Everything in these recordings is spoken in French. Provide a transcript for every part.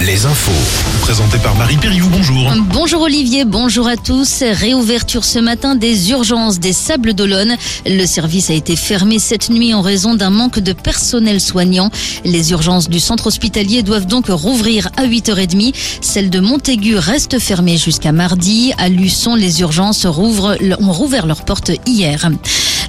Les infos. Présenté par Marie Périou, bonjour. Bonjour Olivier, bonjour à tous. Réouverture ce matin des urgences des Sables d'Olonne. Le service a été fermé cette nuit en raison d'un manque de personnel soignant. Les urgences du centre hospitalier doivent donc rouvrir à 8h30. Celles de Montaigu restent fermées jusqu'à mardi. À Luçon, les urgences ont rouvert leurs portes hier.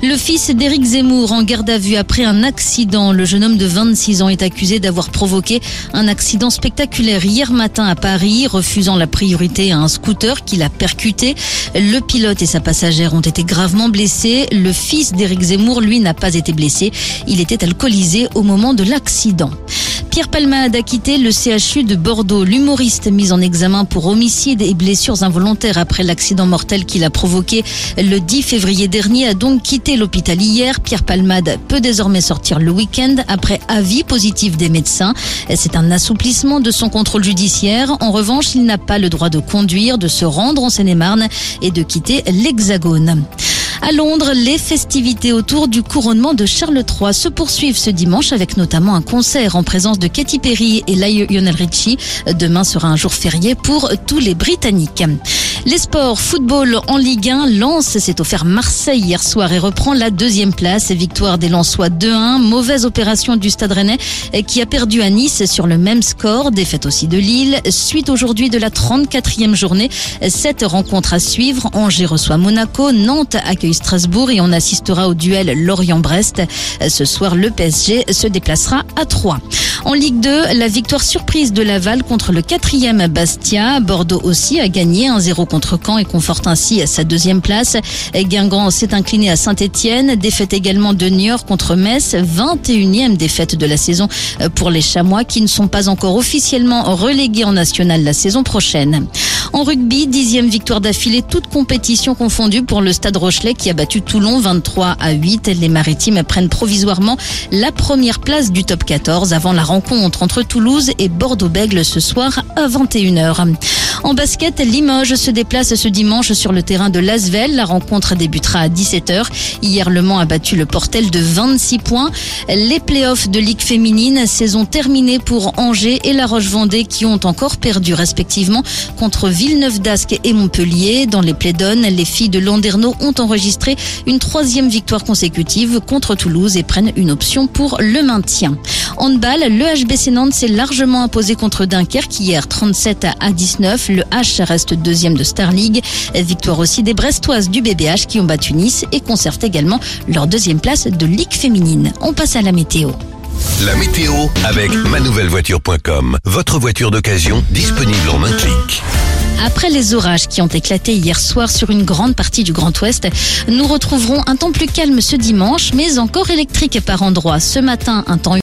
Le fils d'Éric Zemmour en garde à vue après un accident. Le jeune homme de 26 ans est accusé d'avoir provoqué un accident spectaculaire hier matin à Paris, refusant la priorité à un scooter qui l'a percuté. Le pilote et sa passagère ont été gravement blessés. Le fils d'Éric Zemmour, lui, n'a pas été blessé. Il était alcoolisé au moment de l'accident. Pierre Palmade a quitté le CHU de Bordeaux. L'humoriste mis en examen pour homicide et blessures involontaires après l'accident mortel qu'il a provoqué le 10 février dernier a donc quitté l'hôpital hier. Pierre Palmade peut désormais sortir le week-end après avis positif des médecins. C'est un assouplissement de son contrôle judiciaire. En revanche, il n'a pas le droit de conduire, de se rendre en Seine-et-Marne et de quitter l'Hexagone. À Londres, les festivités autour du couronnement de Charles III se poursuivent ce dimanche avec notamment un concert en présence de Katy Perry et Lionel Richie. Demain sera un jour férié pour tous les Britanniques. Les sports, football en Ligue 1, Lens s'est offert Marseille hier soir et reprend la deuxième place. Victoire des Lensois 2-1. Mauvaise opération du Stade Rennais qui a perdu à Nice sur le même score. Défaite aussi de Lille. Suite aujourd'hui de la 34e journée. Cette rencontre à suivre. Angers reçoit Monaco. Nantes accueille Strasbourg et on assistera au duel Lorient-Brest. Ce soir, le PSG se déplacera à 3. En Ligue 2, la victoire surprise de Laval contre le quatrième Bastia. Bordeaux aussi a gagné 1-0 contre Caen et conforte ainsi sa deuxième place. Guingamp s'est incliné à Saint-Etienne. Défaite également de Niort contre Metz. 21e défaite de la saison pour les Chamois qui ne sont pas encore officiellement relégués en national la saison prochaine. En rugby, dixième victoire d'affilée, toute compétition confondue pour le Stade Rochelet qui a battu Toulon 23 à 8. Les Maritimes prennent provisoirement la première place du top 14 avant la rencontre entre Toulouse et Bordeaux-Bègle ce soir à 21h. En basket, Limoges se déplace ce dimanche sur le terrain de Lasvel. La rencontre débutera à 17h. Hier, Le Mans a battu le Portel de 26 points. Les playoffs de Ligue féminine, saison terminée pour Angers et La Roche-Vendée qui ont encore perdu respectivement contre Villeneuve d'Ascq et Montpellier. Dans les Plédones, les filles de Landerneau ont enregistré une troisième victoire consécutive contre Toulouse et prennent une option pour le maintien. Handball, le HBC Nantes s'est largement imposé contre Dunkerque hier 37 à 19. Le H reste deuxième de Star League. Victoire aussi des Brestoises du BBH qui ont battu Nice et conservent également leur deuxième place de Ligue féminine. On passe à la météo. La météo avec manouvellevoiture.com. Votre voiture d'occasion disponible en un clic. Après les orages qui ont éclaté hier soir sur une grande partie du Grand Ouest, nous retrouverons un temps plus calme ce dimanche, mais encore électrique par endroits. Ce matin, un temps